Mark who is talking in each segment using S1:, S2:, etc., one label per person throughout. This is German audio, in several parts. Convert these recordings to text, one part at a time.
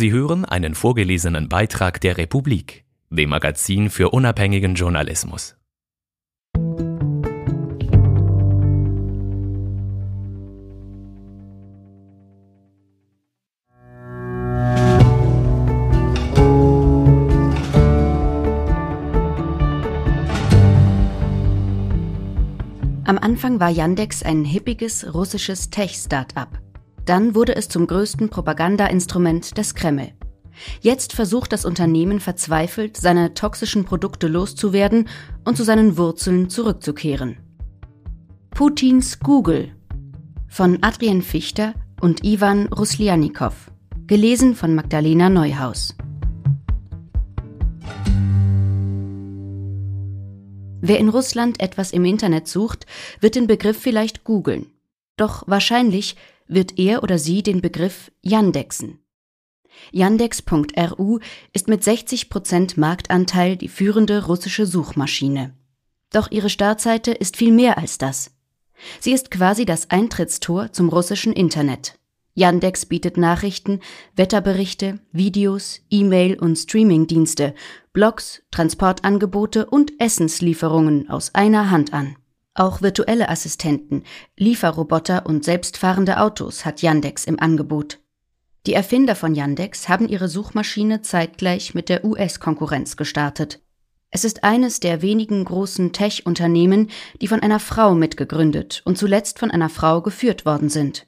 S1: Sie hören einen vorgelesenen Beitrag der Republik, dem Magazin für unabhängigen Journalismus.
S2: Am Anfang war Yandex ein hippiges russisches Tech-Start-up. Dann wurde es zum größten Propagandainstrument des Kreml. Jetzt versucht das Unternehmen verzweifelt, seine toxischen Produkte loszuwerden und zu seinen Wurzeln zurückzukehren. Putins Google von Adrian Fichter und Ivan Ruslianikow. Gelesen von Magdalena Neuhaus. Wer in Russland etwas im Internet sucht, wird den Begriff vielleicht googeln. Doch wahrscheinlich wird er oder sie den Begriff Yandexen. Yandex.ru ist mit 60 Prozent Marktanteil die führende russische Suchmaschine. Doch ihre Startseite ist viel mehr als das. Sie ist quasi das Eintrittstor zum russischen Internet. Yandex bietet Nachrichten, Wetterberichte, Videos, E-Mail und Streamingdienste, Blogs, Transportangebote und Essenslieferungen aus einer Hand an. Auch virtuelle Assistenten, Lieferroboter und selbstfahrende Autos hat Yandex im Angebot. Die Erfinder von Yandex haben ihre Suchmaschine zeitgleich mit der US-Konkurrenz gestartet. Es ist eines der wenigen großen Tech-Unternehmen, die von einer Frau mitgegründet und zuletzt von einer Frau geführt worden sind.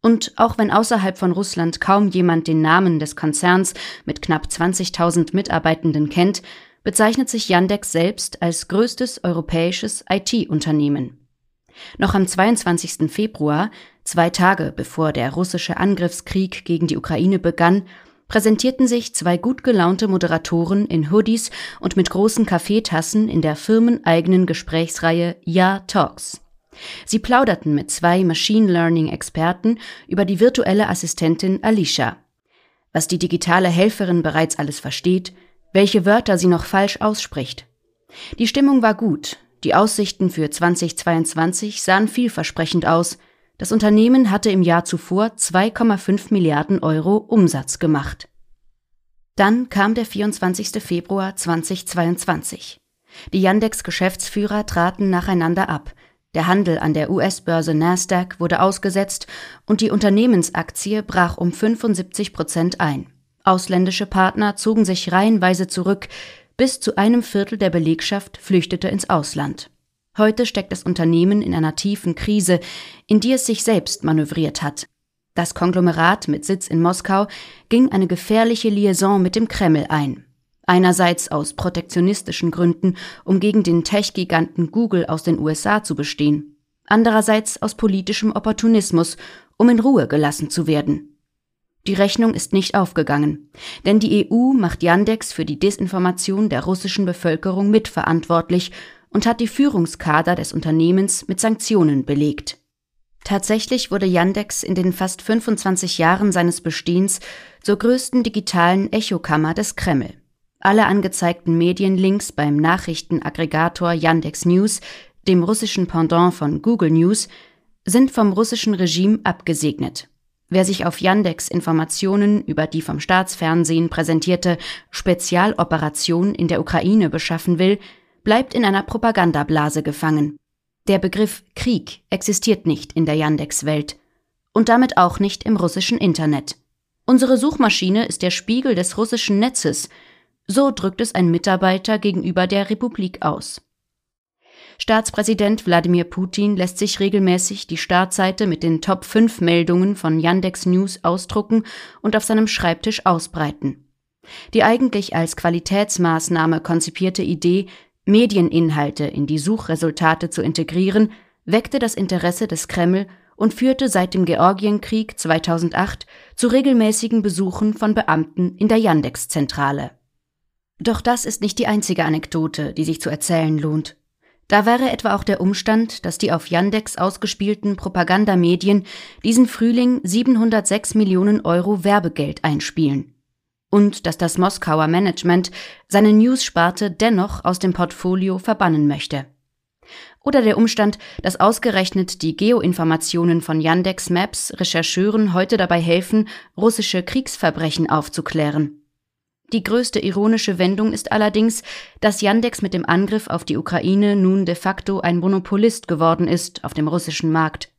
S2: Und auch wenn außerhalb von Russland kaum jemand den Namen des Konzerns mit knapp 20.000 Mitarbeitenden kennt, bezeichnet sich Yandex selbst als größtes europäisches IT-Unternehmen. Noch am 22. Februar, zwei Tage bevor der russische Angriffskrieg gegen die Ukraine begann, präsentierten sich zwei gut gelaunte Moderatoren in Hoodies und mit großen Kaffeetassen in der firmeneigenen Gesprächsreihe Ja Talks. Sie plauderten mit zwei Machine Learning Experten über die virtuelle Assistentin Alicia. Was die digitale Helferin bereits alles versteht, welche Wörter sie noch falsch ausspricht. Die Stimmung war gut, die Aussichten für 2022 sahen vielversprechend aus. Das Unternehmen hatte im Jahr zuvor 2,5 Milliarden Euro Umsatz gemacht. Dann kam der 24. Februar 2022. Die Yandex-Geschäftsführer traten nacheinander ab. Der Handel an der US-Börse Nasdaq wurde ausgesetzt und die Unternehmensaktie brach um 75 Prozent ein. Ausländische Partner zogen sich reihenweise zurück, bis zu einem Viertel der Belegschaft flüchtete ins Ausland. Heute steckt das Unternehmen in einer tiefen Krise, in die es sich selbst manövriert hat. Das Konglomerat mit Sitz in Moskau ging eine gefährliche Liaison mit dem Kreml ein. Einerseits aus protektionistischen Gründen, um gegen den Tech-Giganten Google aus den USA zu bestehen. Andererseits aus politischem Opportunismus, um in Ruhe gelassen zu werden. Die Rechnung ist nicht aufgegangen, denn die EU macht Yandex für die Desinformation der russischen Bevölkerung mitverantwortlich und hat die Führungskader des Unternehmens mit Sanktionen belegt. Tatsächlich wurde Yandex in den fast 25 Jahren seines Bestehens zur größten digitalen Echokammer des Kreml. Alle angezeigten Medienlinks beim Nachrichtenaggregator Yandex News, dem russischen Pendant von Google News, sind vom russischen Regime abgesegnet. Wer sich auf Yandex Informationen über die vom Staatsfernsehen präsentierte Spezialoperation in der Ukraine beschaffen will, bleibt in einer Propagandablase gefangen. Der Begriff Krieg existiert nicht in der Yandex-Welt und damit auch nicht im russischen Internet. Unsere Suchmaschine ist der Spiegel des russischen Netzes, so drückt es ein Mitarbeiter gegenüber der Republik aus. Staatspräsident Wladimir Putin lässt sich regelmäßig die Startseite mit den Top 5 Meldungen von Yandex News ausdrucken und auf seinem Schreibtisch ausbreiten. Die eigentlich als Qualitätsmaßnahme konzipierte Idee, Medieninhalte in die Suchresultate zu integrieren, weckte das Interesse des Kreml und führte seit dem Georgienkrieg 2008 zu regelmäßigen Besuchen von Beamten in der Yandex-Zentrale. Doch das ist nicht die einzige Anekdote, die sich zu erzählen lohnt. Da wäre etwa auch der Umstand, dass die auf Yandex ausgespielten Propagandamedien diesen Frühling 706 Millionen Euro Werbegeld einspielen. Und dass das Moskauer Management seine News-Sparte dennoch aus dem Portfolio verbannen möchte. Oder der Umstand, dass ausgerechnet die Geoinformationen von Yandex Maps Rechercheuren heute dabei helfen, russische Kriegsverbrechen aufzuklären. Die größte ironische Wendung ist allerdings, dass Yandex mit dem Angriff auf die Ukraine nun de facto ein Monopolist geworden ist auf dem russischen Markt.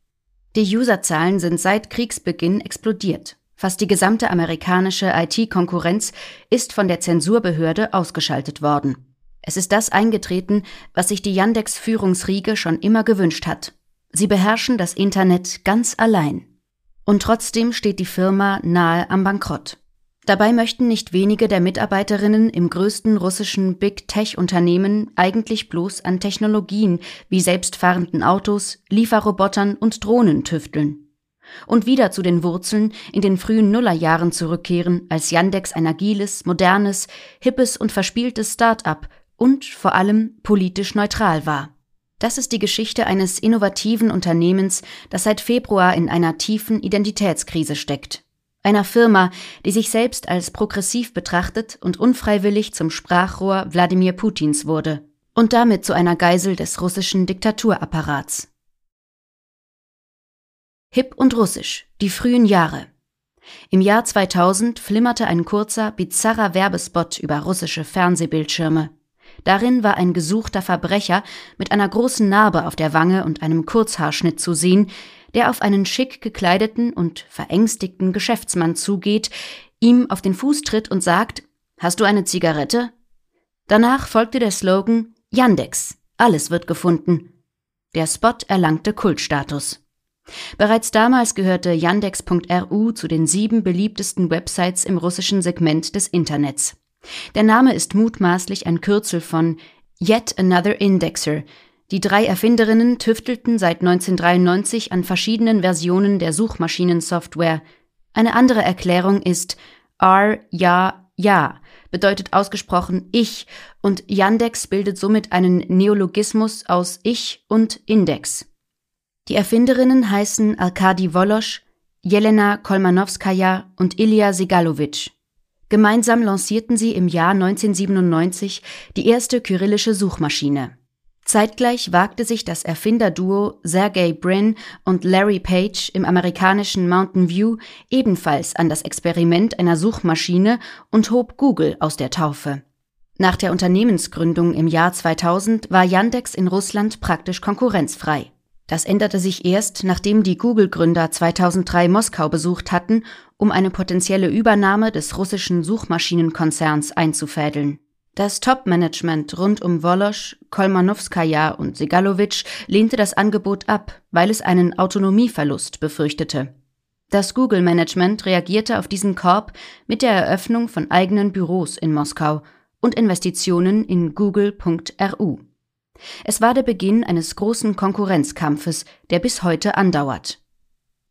S2: Die Userzahlen sind seit Kriegsbeginn explodiert. Fast die gesamte amerikanische IT-Konkurrenz ist von der Zensurbehörde ausgeschaltet worden. Es ist das eingetreten, was sich die Yandex-Führungsriege schon immer gewünscht hat. Sie beherrschen das Internet ganz allein. Und trotzdem steht die Firma nahe am Bankrott. Dabei möchten nicht wenige der Mitarbeiterinnen im größten russischen Big Tech-Unternehmen eigentlich bloß an Technologien wie selbstfahrenden Autos, Lieferrobotern und Drohnen tüfteln und wieder zu den Wurzeln in den frühen Nullerjahren zurückkehren, als Yandex ein agiles, modernes, hippes und verspieltes Start-up und vor allem politisch neutral war. Das ist die Geschichte eines innovativen Unternehmens, das seit Februar in einer tiefen Identitätskrise steckt. Einer Firma, die sich selbst als progressiv betrachtet und unfreiwillig zum Sprachrohr Wladimir Putins wurde und damit zu einer Geisel des russischen Diktaturapparats. Hip und Russisch, die frühen Jahre. Im Jahr 2000 flimmerte ein kurzer, bizarrer Werbespot über russische Fernsehbildschirme. Darin war ein gesuchter Verbrecher mit einer großen Narbe auf der Wange und einem Kurzhaarschnitt zu sehen, der auf einen schick gekleideten und verängstigten Geschäftsmann zugeht, ihm auf den Fuß tritt und sagt, Hast du eine Zigarette? Danach folgte der Slogan Yandex, alles wird gefunden. Der Spot erlangte Kultstatus. Bereits damals gehörte Yandex.ru zu den sieben beliebtesten Websites im russischen Segment des Internets. Der Name ist mutmaßlich ein Kürzel von Yet Another Indexer. Die drei Erfinderinnen tüftelten seit 1993 an verschiedenen Versionen der Suchmaschinensoftware. Eine andere Erklärung ist R, ja, ja, bedeutet ausgesprochen ich und Yandex bildet somit einen Neologismus aus ich und Index. Die Erfinderinnen heißen Arkadi Wolosch, Jelena Kolmanowskaja und Ilya Segalowitsch. Gemeinsam lancierten sie im Jahr 1997 die erste kyrillische Suchmaschine. Zeitgleich wagte sich das Erfinderduo Sergey Brin und Larry Page im amerikanischen Mountain View ebenfalls an das Experiment einer Suchmaschine und hob Google aus der Taufe. Nach der Unternehmensgründung im Jahr 2000 war Yandex in Russland praktisch konkurrenzfrei. Das änderte sich erst, nachdem die Google-Gründer 2003 Moskau besucht hatten, um eine potenzielle Übernahme des russischen Suchmaschinenkonzerns einzufädeln. Das Top-Management rund um Wolosch, Kolmanowskaja und Segalowitsch lehnte das Angebot ab, weil es einen Autonomieverlust befürchtete. Das Google-Management reagierte auf diesen Korb mit der Eröffnung von eigenen Büros in Moskau und Investitionen in Google.ru. Es war der Beginn eines großen Konkurrenzkampfes, der bis heute andauert.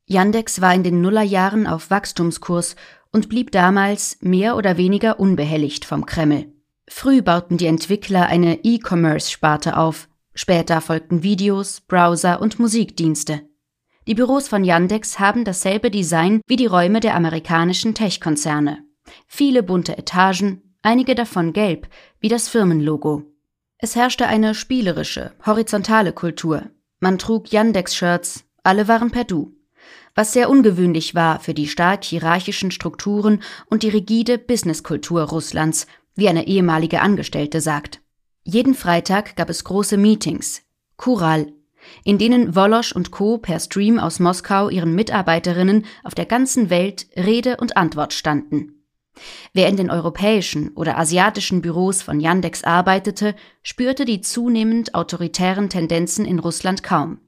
S2: Yandex war in den Nullerjahren auf Wachstumskurs und blieb damals mehr oder weniger unbehelligt vom Kreml. Früh bauten die Entwickler eine E-Commerce-Sparte auf, später folgten Videos, Browser und Musikdienste. Die Büros von Yandex haben dasselbe Design wie die Räume der amerikanischen Tech-Konzerne. Viele bunte Etagen, einige davon gelb, wie das Firmenlogo. Es herrschte eine spielerische, horizontale Kultur. Man trug Yandex-Shirts, alle waren per Du. Was sehr ungewöhnlich war für die stark hierarchischen Strukturen und die rigide Businesskultur Russlands, wie eine ehemalige Angestellte sagt. Jeden Freitag gab es große Meetings, Kural, in denen Wolosch und Co. per Stream aus Moskau ihren Mitarbeiterinnen auf der ganzen Welt Rede und Antwort standen. Wer in den europäischen oder asiatischen Büros von Yandex arbeitete, spürte die zunehmend autoritären Tendenzen in Russland kaum.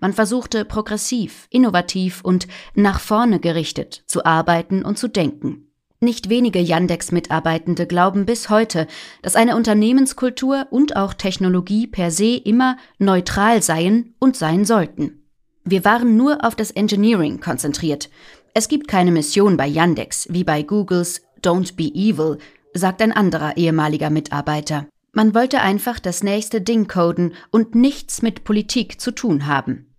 S2: Man versuchte progressiv, innovativ und nach vorne gerichtet zu arbeiten und zu denken. Nicht wenige Yandex-Mitarbeitende glauben bis heute, dass eine Unternehmenskultur und auch Technologie per se immer neutral seien und sein sollten. Wir waren nur auf das Engineering konzentriert. Es gibt keine Mission bei Yandex, wie bei Googles Don't be evil, sagt ein anderer ehemaliger Mitarbeiter. Man wollte einfach das nächste Ding coden und nichts mit Politik zu tun haben.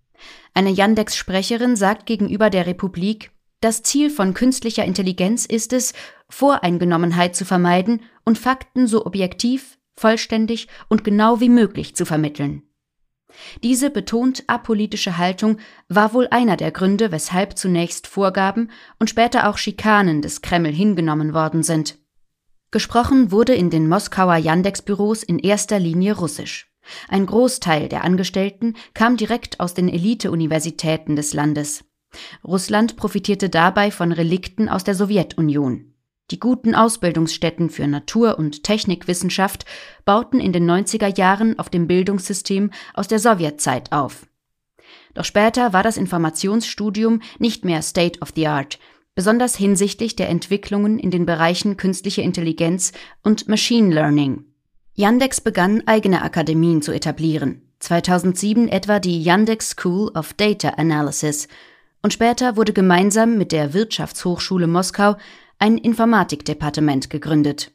S2: Eine Yandex-Sprecherin sagt gegenüber der Republik, das Ziel von künstlicher Intelligenz ist es, Voreingenommenheit zu vermeiden und Fakten so objektiv, vollständig und genau wie möglich zu vermitteln. Diese betont apolitische Haltung war wohl einer der Gründe, weshalb zunächst Vorgaben und später auch Schikanen des Kreml hingenommen worden sind. Gesprochen wurde in den Moskauer Yandex-Büros in erster Linie Russisch. Ein Großteil der Angestellten kam direkt aus den Elite-Universitäten des Landes. Russland profitierte dabei von Relikten aus der Sowjetunion. Die guten Ausbildungsstätten für Natur- und Technikwissenschaft bauten in den 90er Jahren auf dem Bildungssystem aus der Sowjetzeit auf. Doch später war das Informationsstudium nicht mehr State of the Art, besonders hinsichtlich der Entwicklungen in den Bereichen künstliche Intelligenz und Machine Learning. Yandex begann eigene Akademien zu etablieren, 2007 etwa die Yandex School of Data Analysis, und später wurde gemeinsam mit der Wirtschaftshochschule Moskau ein Informatikdepartement gegründet.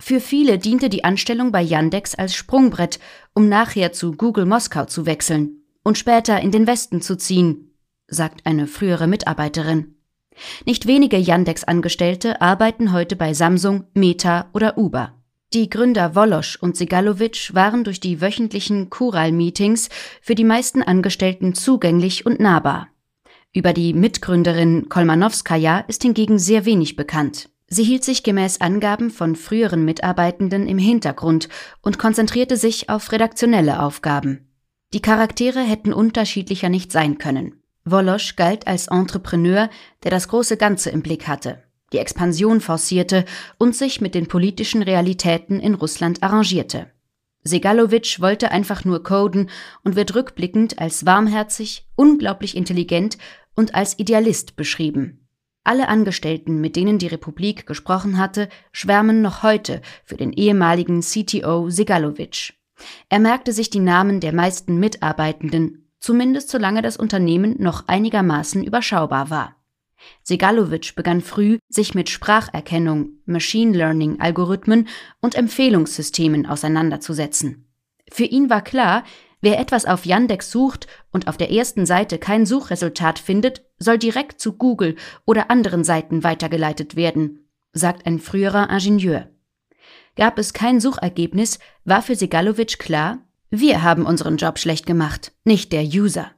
S2: Für viele diente die Anstellung bei Yandex als Sprungbrett, um nachher zu Google Moskau zu wechseln und später in den Westen zu ziehen, sagt eine frühere Mitarbeiterin. Nicht wenige Yandex-Angestellte arbeiten heute bei Samsung, Meta oder Uber. Die Gründer Wolosch und Segalowitsch waren durch die wöchentlichen Kural-Meetings für die meisten Angestellten zugänglich und nahbar. Über die Mitgründerin Kolmanowskaja ist hingegen sehr wenig bekannt. Sie hielt sich gemäß Angaben von früheren Mitarbeitenden im Hintergrund und konzentrierte sich auf redaktionelle Aufgaben. Die Charaktere hätten unterschiedlicher nicht sein können. Wolosch galt als Entrepreneur, der das große Ganze im Blick hatte, die Expansion forcierte und sich mit den politischen Realitäten in Russland arrangierte. Segalowitsch wollte einfach nur coden und wird rückblickend als warmherzig, unglaublich intelligent und als Idealist beschrieben. Alle Angestellten, mit denen die Republik gesprochen hatte, schwärmen noch heute für den ehemaligen CTO Segalowitsch. Er merkte sich die Namen der meisten Mitarbeitenden, zumindest solange das Unternehmen noch einigermaßen überschaubar war. Segalowitsch begann früh, sich mit Spracherkennung, Machine Learning Algorithmen und Empfehlungssystemen auseinanderzusetzen. Für ihn war klar, wer etwas auf Yandex sucht und auf der ersten Seite kein Suchresultat findet, soll direkt zu Google oder anderen Seiten weitergeleitet werden, sagt ein früherer Ingenieur. Gab es kein Suchergebnis, war für Segalowitsch klar, wir haben unseren Job schlecht gemacht, nicht der User.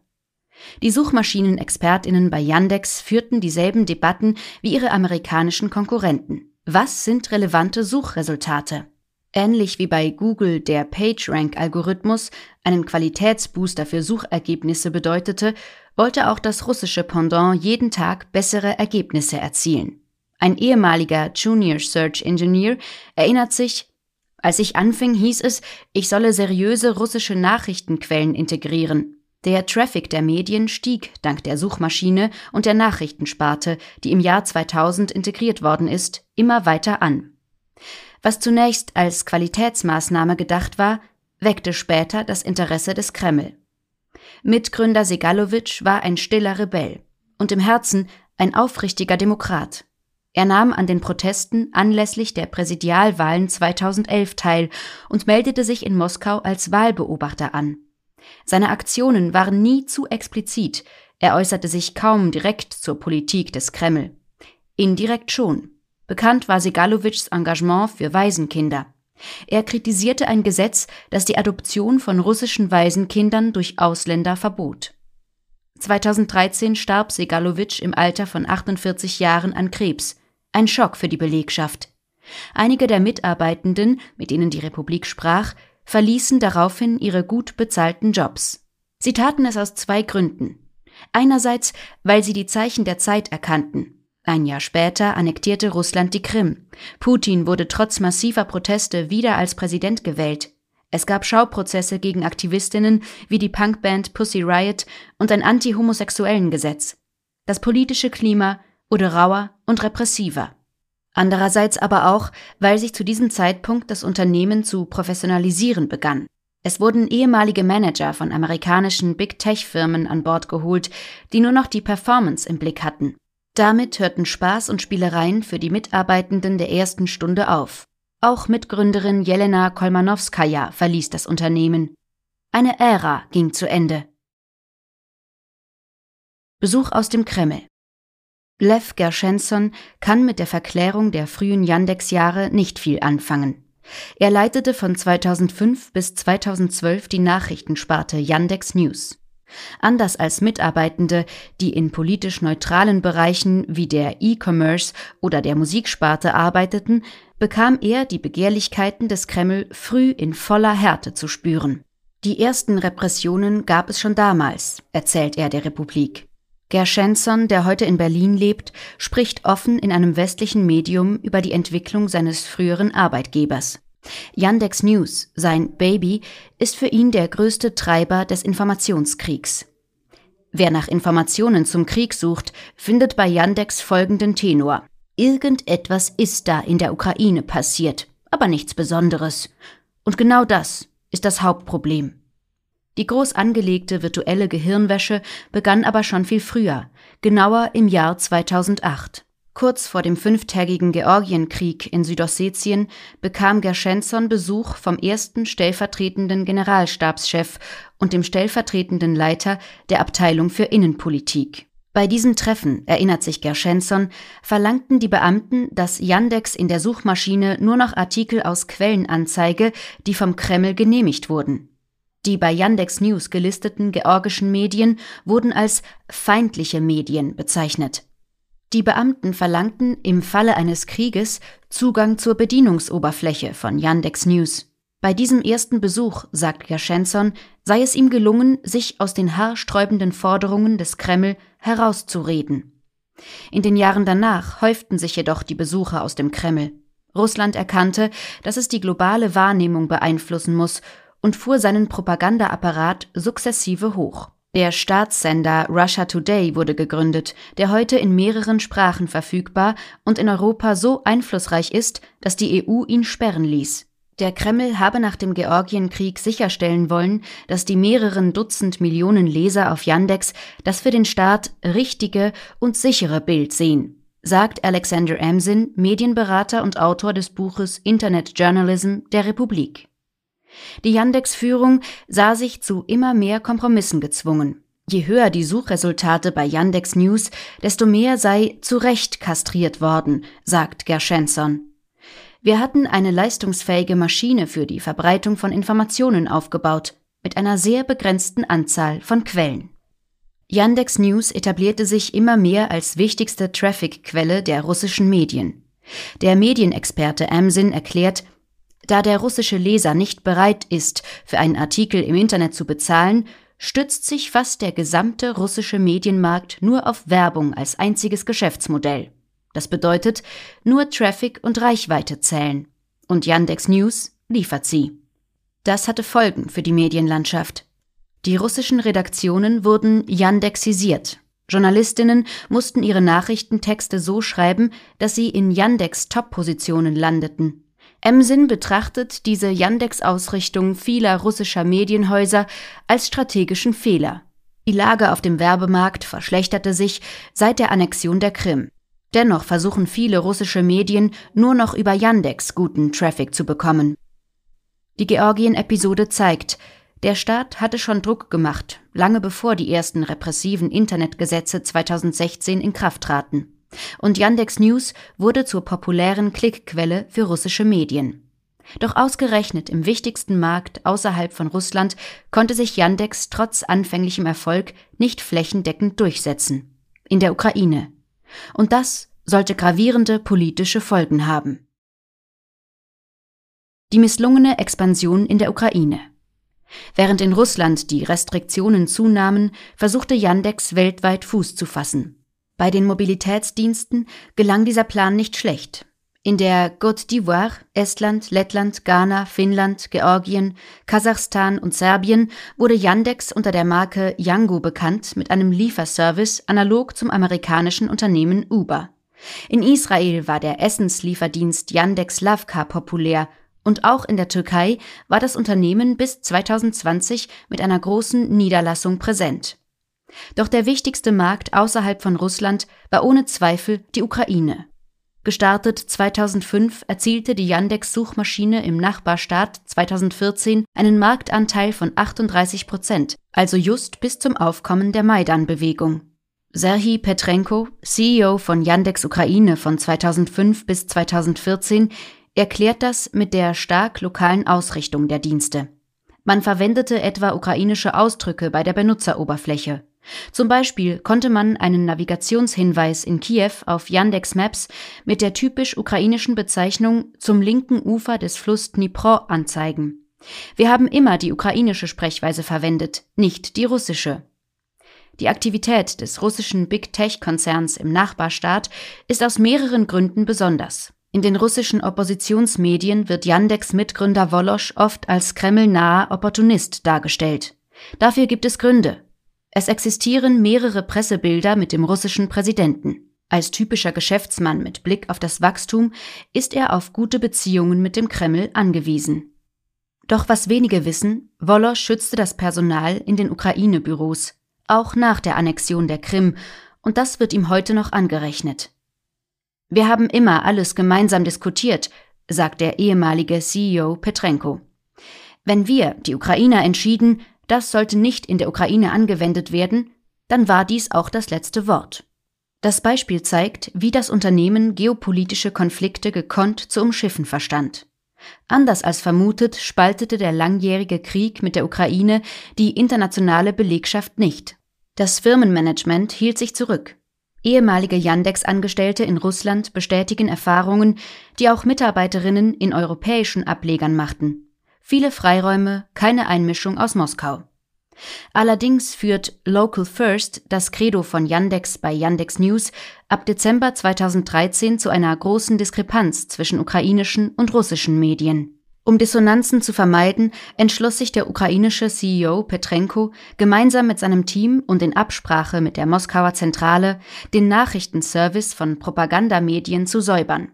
S2: Die Suchmaschinenexpertinnen bei Yandex führten dieselben Debatten wie ihre amerikanischen Konkurrenten. Was sind relevante Suchresultate? Ähnlich wie bei Google der PageRank-Algorithmus einen Qualitätsbooster für Suchergebnisse bedeutete, wollte auch das russische Pendant jeden Tag bessere Ergebnisse erzielen. Ein ehemaliger Junior Search Engineer erinnert sich, als ich anfing, hieß es, ich solle seriöse russische Nachrichtenquellen integrieren. Der Traffic der Medien stieg dank der Suchmaschine und der Nachrichtensparte, die im Jahr 2000 integriert worden ist, immer weiter an. Was zunächst als Qualitätsmaßnahme gedacht war, weckte später das Interesse des Kreml. Mitgründer Segalowitsch war ein stiller Rebell und im Herzen ein aufrichtiger Demokrat. Er nahm an den Protesten anlässlich der Präsidialwahlen 2011 teil und meldete sich in Moskau als Wahlbeobachter an. Seine Aktionen waren nie zu explizit, er äußerte sich kaum direkt zur Politik des Kreml. Indirekt schon. Bekannt war Segalowitschs Engagement für Waisenkinder. Er kritisierte ein Gesetz, das die Adoption von russischen Waisenkindern durch Ausländer verbot. 2013 starb Segalowitsch im Alter von 48 Jahren an Krebs. Ein Schock für die Belegschaft. Einige der Mitarbeitenden, mit denen die Republik sprach, verließen daraufhin ihre gut bezahlten Jobs. Sie taten es aus zwei Gründen. Einerseits, weil sie die Zeichen der Zeit erkannten. Ein Jahr später annektierte Russland die Krim. Putin wurde trotz massiver Proteste wieder als Präsident gewählt. Es gab Schauprozesse gegen Aktivistinnen wie die Punkband Pussy Riot und ein anti-homosexuellen Gesetz. Das politische Klima wurde rauer und repressiver. Andererseits aber auch, weil sich zu diesem Zeitpunkt das Unternehmen zu professionalisieren begann. Es wurden ehemalige Manager von amerikanischen Big Tech-Firmen an Bord geholt, die nur noch die Performance im Blick hatten. Damit hörten Spaß und Spielereien für die Mitarbeitenden der ersten Stunde auf. Auch Mitgründerin Jelena Kolmanowskaja verließ das Unternehmen. Eine Ära ging zu Ende. Besuch aus dem Kreml. Lev Gershensson kann mit der Verklärung der frühen Yandex-Jahre nicht viel anfangen. Er leitete von 2005 bis 2012 die Nachrichtensparte Yandex News. Anders als Mitarbeitende, die in politisch neutralen Bereichen wie der E-Commerce oder der Musiksparte arbeiteten, bekam er die Begehrlichkeiten des Kreml früh in voller Härte zu spüren. Die ersten Repressionen gab es schon damals, erzählt er der Republik. Gershensson, der heute in Berlin lebt, spricht offen in einem westlichen Medium über die Entwicklung seines früheren Arbeitgebers. Yandex News, sein Baby, ist für ihn der größte Treiber des Informationskriegs. Wer nach Informationen zum Krieg sucht, findet bei Yandex folgenden Tenor. Irgendetwas ist da in der Ukraine passiert, aber nichts Besonderes. Und genau das ist das Hauptproblem. Die groß angelegte virtuelle Gehirnwäsche begann aber schon viel früher, genauer im Jahr 2008. Kurz vor dem fünftägigen Georgienkrieg in Südossetien bekam Gershensson Besuch vom ersten stellvertretenden Generalstabschef und dem stellvertretenden Leiter der Abteilung für Innenpolitik. Bei diesem Treffen, erinnert sich Gershensson, verlangten die Beamten, dass Yandex in der Suchmaschine nur noch Artikel aus Quellen anzeige, die vom Kreml genehmigt wurden. Die bei Yandex News gelisteten georgischen Medien wurden als feindliche Medien bezeichnet. Die Beamten verlangten im Falle eines Krieges Zugang zur Bedienungsoberfläche von Yandex News. Bei diesem ersten Besuch, sagt Gershensson, sei es ihm gelungen, sich aus den haarsträubenden Forderungen des Kreml herauszureden. In den Jahren danach häuften sich jedoch die Besucher aus dem Kreml. Russland erkannte, dass es die globale Wahrnehmung beeinflussen muss und fuhr seinen Propagandaapparat sukzessive hoch. Der Staatssender Russia Today wurde gegründet, der heute in mehreren Sprachen verfügbar und in Europa so einflussreich ist, dass die EU ihn sperren ließ. Der Kreml habe nach dem Georgienkrieg sicherstellen wollen, dass die mehreren Dutzend Millionen Leser auf Yandex das für den Staat richtige und sichere Bild sehen, sagt Alexander Amsin, Medienberater und Autor des Buches Internet Journalism der Republik. Die Yandex-Führung sah sich zu immer mehr Kompromissen gezwungen. Je höher die Suchresultate bei Yandex News, desto mehr sei zu Recht kastriert worden, sagt Gershensson. Wir hatten eine leistungsfähige Maschine für die Verbreitung von Informationen aufgebaut, mit einer sehr begrenzten Anzahl von Quellen. Yandex News etablierte sich immer mehr als wichtigste Traffic-Quelle der russischen Medien. Der Medienexperte Amsin erklärt, da der russische Leser nicht bereit ist, für einen Artikel im Internet zu bezahlen, stützt sich fast der gesamte russische Medienmarkt nur auf Werbung als einziges Geschäftsmodell. Das bedeutet, nur Traffic und Reichweite zählen. Und Yandex News liefert sie. Das hatte Folgen für die Medienlandschaft. Die russischen Redaktionen wurden Yandexisiert. Journalistinnen mussten ihre Nachrichtentexte so schreiben, dass sie in Yandex Top-Positionen landeten. Emsin betrachtet diese Yandex-Ausrichtung vieler russischer Medienhäuser als strategischen Fehler. Die Lage auf dem Werbemarkt verschlechterte sich seit der Annexion der Krim. Dennoch versuchen viele russische Medien nur noch über Yandex guten Traffic zu bekommen. Die Georgien-Episode zeigt, der Staat hatte schon Druck gemacht, lange bevor die ersten repressiven Internetgesetze 2016 in Kraft traten. Und Yandex News wurde zur populären Klickquelle für russische Medien. Doch ausgerechnet im wichtigsten Markt außerhalb von Russland konnte sich Yandex trotz anfänglichem Erfolg nicht flächendeckend durchsetzen. In der Ukraine. Und das sollte gravierende politische Folgen haben. Die misslungene Expansion in der Ukraine. Während in Russland die Restriktionen zunahmen, versuchte Yandex weltweit Fuß zu fassen. Bei den Mobilitätsdiensten gelang dieser Plan nicht schlecht. In der Côte d'Ivoire, Estland, Lettland, Ghana, Finnland, Georgien, Kasachstan und Serbien wurde Yandex unter der Marke Yango bekannt mit einem Lieferservice analog zum amerikanischen Unternehmen Uber. In Israel war der Essenslieferdienst Yandex Lavka populär und auch in der Türkei war das Unternehmen bis 2020 mit einer großen Niederlassung präsent. Doch der wichtigste Markt außerhalb von Russland war ohne Zweifel die Ukraine. Gestartet 2005 erzielte die Yandex-Suchmaschine im Nachbarstaat 2014 einen Marktanteil von 38 Prozent, also just bis zum Aufkommen der Maidan-Bewegung. Serhii Petrenko, CEO von Yandex Ukraine von 2005 bis 2014, erklärt das mit der stark lokalen Ausrichtung der Dienste. Man verwendete etwa ukrainische Ausdrücke bei der Benutzeroberfläche. Zum Beispiel konnte man einen Navigationshinweis in Kiew auf Yandex Maps mit der typisch ukrainischen Bezeichnung zum linken Ufer des Fluss Dnipro anzeigen. Wir haben immer die ukrainische Sprechweise verwendet, nicht die russische. Die Aktivität des russischen Big Tech-Konzerns im Nachbarstaat ist aus mehreren Gründen besonders. In den russischen Oppositionsmedien wird Yandex-Mitgründer Wolosch oft als kremlnaher Opportunist dargestellt. Dafür gibt es Gründe. Es existieren mehrere Pressebilder mit dem russischen Präsidenten. Als typischer Geschäftsmann mit Blick auf das Wachstum ist er auf gute Beziehungen mit dem Kreml angewiesen. Doch was wenige wissen, Wolosch schützte das Personal in den Ukraine-Büros, auch nach der Annexion der Krim, und das wird ihm heute noch angerechnet. Wir haben immer alles gemeinsam diskutiert, sagt der ehemalige CEO Petrenko. Wenn wir, die Ukrainer, entschieden, das sollte nicht in der Ukraine angewendet werden, dann war dies auch das letzte Wort. Das Beispiel zeigt, wie das Unternehmen geopolitische Konflikte gekonnt zu umschiffen verstand. Anders als vermutet, spaltete der langjährige Krieg mit der Ukraine die internationale Belegschaft nicht. Das Firmenmanagement hielt sich zurück. Ehemalige Yandex-Angestellte in Russland bestätigen Erfahrungen, die auch Mitarbeiterinnen in europäischen Ablegern machten. Viele Freiräume, keine Einmischung aus Moskau. Allerdings führt Local First, das Credo von Yandex bei Yandex News, ab Dezember 2013 zu einer großen Diskrepanz zwischen ukrainischen und russischen Medien. Um Dissonanzen zu vermeiden, entschloss sich der ukrainische CEO Petrenko gemeinsam mit seinem Team und in Absprache mit der Moskauer Zentrale den Nachrichtenservice von Propagandamedien zu säubern.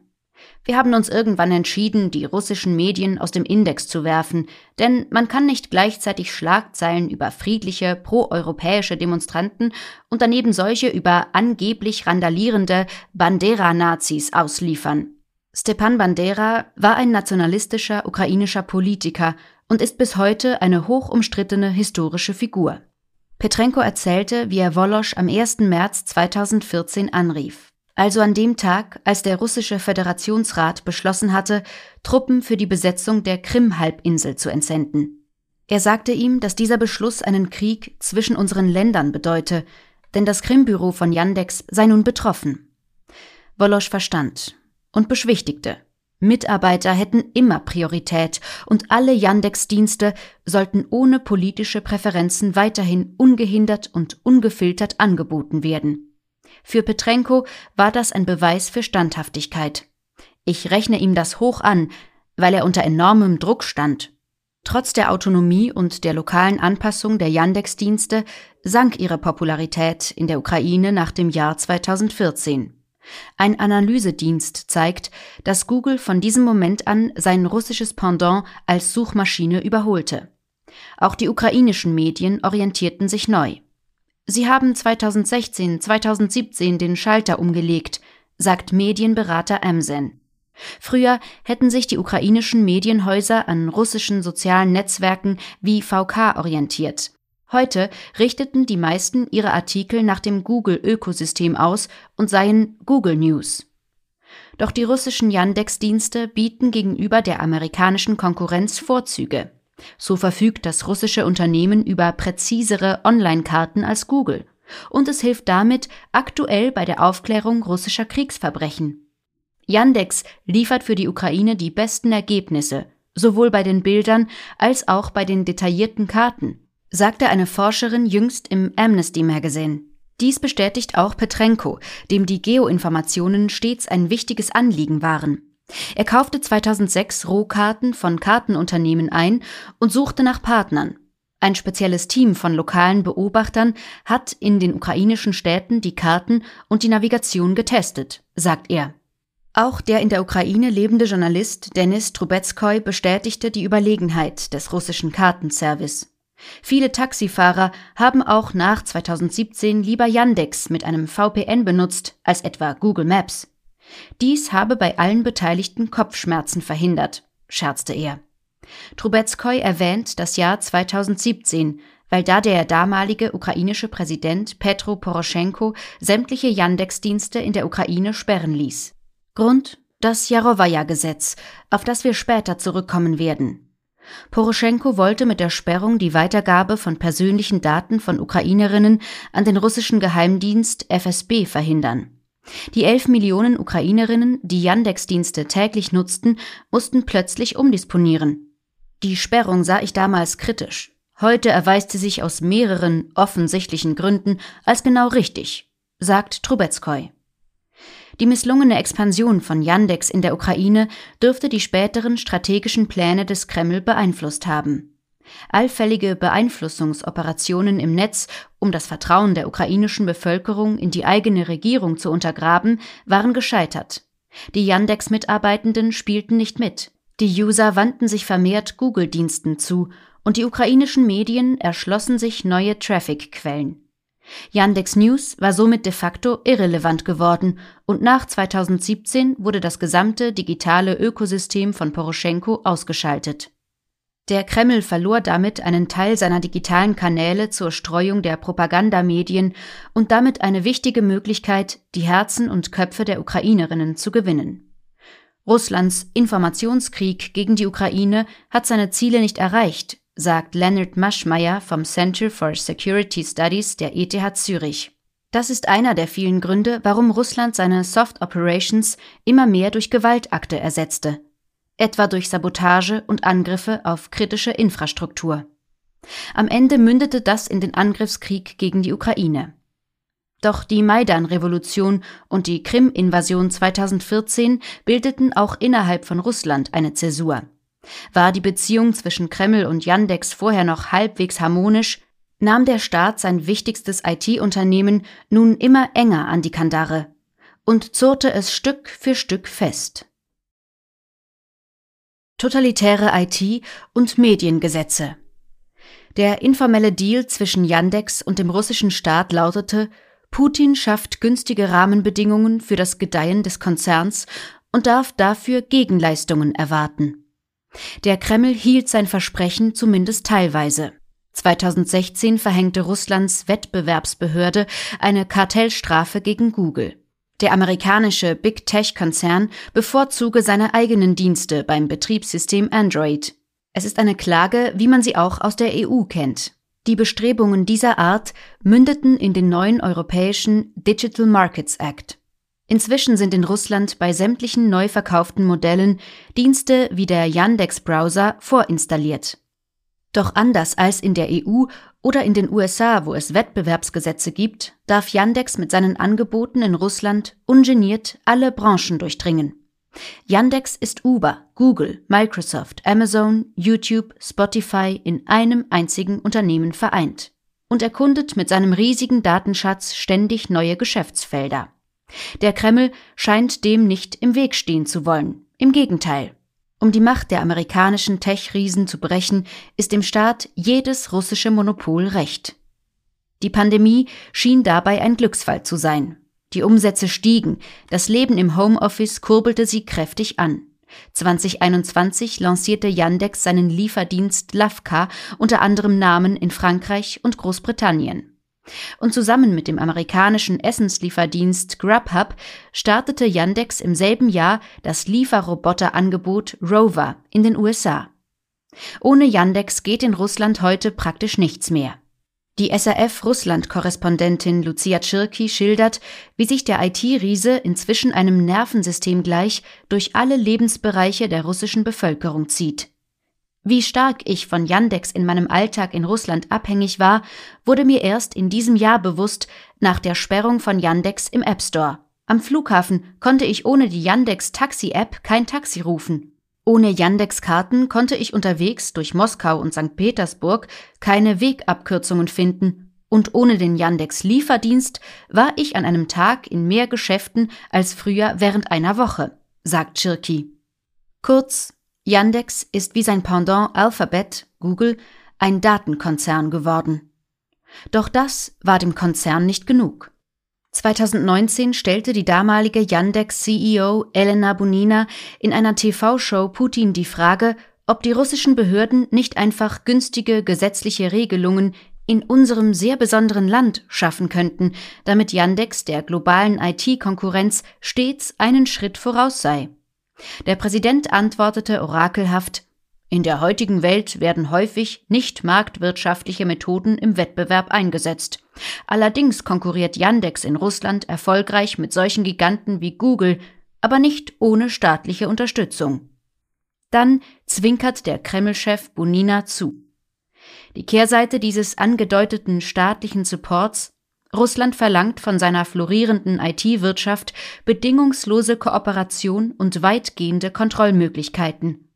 S2: Wir haben uns irgendwann entschieden, die russischen Medien aus dem Index zu werfen, denn man kann nicht gleichzeitig Schlagzeilen über friedliche, proeuropäische Demonstranten und daneben solche über angeblich randalierende Bandera-Nazis ausliefern. Stepan Bandera war ein nationalistischer ukrainischer Politiker und ist bis heute eine hoch umstrittene historische Figur. Petrenko erzählte, wie er Wolosch am 1. März 2014 anrief. Also an dem Tag, als der russische Föderationsrat beschlossen hatte, Truppen für die Besetzung der Krim-Halbinsel zu entsenden. Er sagte ihm, dass dieser Beschluss einen Krieg zwischen unseren Ländern bedeute, denn das Krimbüro von Yandex sei nun betroffen. Wolosch verstand und beschwichtigte. Mitarbeiter hätten immer Priorität und alle Yandex-Dienste sollten ohne politische Präferenzen weiterhin ungehindert und ungefiltert angeboten werden. Für Petrenko war das ein Beweis für Standhaftigkeit. Ich rechne ihm das hoch an, weil er unter enormem Druck stand. Trotz der Autonomie und der lokalen Anpassung der Yandex-Dienste sank ihre Popularität in der Ukraine nach dem Jahr 2014. Ein Analysedienst zeigt, dass Google von diesem Moment an sein russisches Pendant als Suchmaschine überholte. Auch die ukrainischen Medien orientierten sich neu. Sie haben 2016, 2017 den Schalter umgelegt, sagt Medienberater Amzen. Früher hätten sich die ukrainischen Medienhäuser an russischen sozialen Netzwerken wie VK orientiert. Heute richteten die meisten ihre Artikel nach dem Google-Ökosystem aus und seien Google News. Doch die russischen Yandex-Dienste bieten gegenüber der amerikanischen Konkurrenz Vorzüge. So verfügt das russische Unternehmen über präzisere Online-Karten als Google. Und es hilft damit aktuell bei der Aufklärung russischer Kriegsverbrechen. Yandex liefert für die Ukraine die besten Ergebnisse, sowohl bei den Bildern als auch bei den detaillierten Karten sagte eine Forscherin jüngst im Amnesty Magazine. Dies bestätigt auch Petrenko, dem die Geoinformationen stets ein wichtiges Anliegen waren. Er kaufte 2006 Rohkarten von Kartenunternehmen ein und suchte nach Partnern. Ein spezielles Team von lokalen Beobachtern hat in den ukrainischen Städten die Karten und die Navigation getestet, sagt er. Auch der in der Ukraine lebende Journalist Denis Trubetskoy bestätigte die Überlegenheit des russischen Kartenservice. Viele Taxifahrer haben auch nach 2017 lieber Yandex mit einem VPN benutzt als etwa Google Maps. Dies habe bei allen Beteiligten Kopfschmerzen verhindert, scherzte er. Trubetskoy erwähnt das Jahr 2017, weil da der damalige ukrainische Präsident Petro Poroschenko sämtliche Yandex-Dienste in der Ukraine sperren ließ. Grund Das Jarowaja-Gesetz, auf das wir später zurückkommen werden. Poroschenko wollte mit der Sperrung die Weitergabe von persönlichen Daten von Ukrainerinnen an den russischen Geheimdienst FSB verhindern. Die elf Millionen Ukrainerinnen, die Yandex-Dienste täglich nutzten, mussten plötzlich umdisponieren. Die Sperrung sah ich damals kritisch. Heute erweist sie sich aus mehreren offensichtlichen Gründen als genau richtig, sagt Trubetskoy. Die misslungene Expansion von Yandex in der Ukraine dürfte die späteren strategischen Pläne des Kreml beeinflusst haben. Allfällige Beeinflussungsoperationen im Netz, um das Vertrauen der ukrainischen Bevölkerung in die eigene Regierung zu untergraben, waren gescheitert. Die Yandex-Mitarbeitenden spielten nicht mit. Die User wandten sich vermehrt Google-Diensten zu und die ukrainischen Medien erschlossen sich neue Traffic-Quellen. Yandex News war somit de facto irrelevant geworden und nach 2017 wurde das gesamte digitale Ökosystem von Poroschenko ausgeschaltet. Der Kreml verlor damit einen Teil seiner digitalen Kanäle zur Streuung der Propagandamedien und damit eine wichtige Möglichkeit, die Herzen und Köpfe der Ukrainerinnen zu gewinnen. Russlands Informationskrieg gegen die Ukraine hat seine Ziele nicht erreicht, sagt Leonard Maschmeyer vom Center for Security Studies der ETH Zürich. Das ist einer der vielen Gründe, warum Russland seine Soft Operations immer mehr durch Gewaltakte ersetzte, etwa durch Sabotage und Angriffe auf kritische Infrastruktur. Am Ende mündete das in den Angriffskrieg gegen die Ukraine. Doch die Maidan-Revolution und die Krim-Invasion 2014 bildeten auch innerhalb von Russland eine Zäsur. War die Beziehung zwischen Kreml und Yandex vorher noch halbwegs harmonisch, nahm der Staat sein wichtigstes IT-Unternehmen nun immer enger an die Kandare und zurrte es Stück für Stück fest totalitäre IT und Mediengesetze. Der informelle Deal zwischen Yandex und dem russischen Staat lautete, Putin schafft günstige Rahmenbedingungen für das Gedeihen des Konzerns und darf dafür Gegenleistungen erwarten. Der Kreml hielt sein Versprechen zumindest teilweise. 2016 verhängte Russlands Wettbewerbsbehörde eine Kartellstrafe gegen Google. Der amerikanische Big Tech-Konzern bevorzuge seine eigenen Dienste beim Betriebssystem Android. Es ist eine Klage, wie man sie auch aus der EU kennt. Die Bestrebungen dieser Art mündeten in den neuen europäischen Digital Markets Act. Inzwischen sind in Russland bei sämtlichen neu verkauften Modellen Dienste wie der Yandex-Browser vorinstalliert. Doch anders als in der EU oder in den USA, wo es Wettbewerbsgesetze gibt, darf Yandex mit seinen Angeboten in Russland ungeniert alle Branchen durchdringen. Yandex ist Uber, Google, Microsoft, Amazon, YouTube, Spotify in einem einzigen Unternehmen vereint und erkundet mit seinem riesigen Datenschatz ständig neue Geschäftsfelder. Der Kreml scheint dem nicht im Weg stehen zu wollen. Im Gegenteil. Um die Macht der amerikanischen Tech-Riesen zu brechen, ist dem Staat jedes russische Monopol recht. Die Pandemie schien dabei ein Glücksfall zu sein. Die Umsätze stiegen, das Leben im Homeoffice kurbelte sie kräftig an. 2021 lancierte Yandex seinen Lieferdienst Lavka unter anderem Namen in Frankreich und Großbritannien. Und zusammen mit dem amerikanischen Essenslieferdienst Grubhub startete Yandex im selben Jahr das Lieferroboterangebot Rover in den USA. Ohne Yandex geht in Russland heute praktisch nichts mehr. Die SRF-Russland-Korrespondentin Lucia Tschirki schildert, wie sich der IT-Riese inzwischen einem Nervensystem gleich durch alle Lebensbereiche der russischen Bevölkerung zieht. Wie stark ich von Yandex in meinem Alltag in Russland abhängig war, wurde mir erst in diesem Jahr bewusst nach der Sperrung von Yandex im App Store. Am Flughafen konnte ich ohne die Yandex Taxi App kein Taxi rufen. Ohne Yandex Karten konnte ich unterwegs durch Moskau und St. Petersburg keine Wegabkürzungen finden und ohne den Yandex Lieferdienst war ich an einem Tag in mehr Geschäften als früher während einer Woche, sagt Chirki. Kurz, Yandex ist wie sein Pendant Alphabet, Google, ein Datenkonzern geworden. Doch das war dem Konzern nicht genug. 2019 stellte die damalige Yandex-CEO Elena Bonina in einer TV-Show Putin die Frage, ob die russischen Behörden nicht einfach günstige gesetzliche Regelungen in unserem sehr besonderen Land schaffen könnten, damit Yandex der globalen IT-Konkurrenz stets einen Schritt voraus sei. Der Präsident antwortete orakelhaft In der heutigen Welt werden häufig nicht marktwirtschaftliche Methoden im Wettbewerb eingesetzt. Allerdings konkurriert Yandex in Russland erfolgreich mit solchen Giganten wie Google, aber nicht ohne staatliche Unterstützung. Dann zwinkert der Kreml-Chef Bunina zu. Die Kehrseite dieses angedeuteten staatlichen Supports Russland verlangt von seiner florierenden IT-Wirtschaft bedingungslose Kooperation und weitgehende Kontrollmöglichkeiten.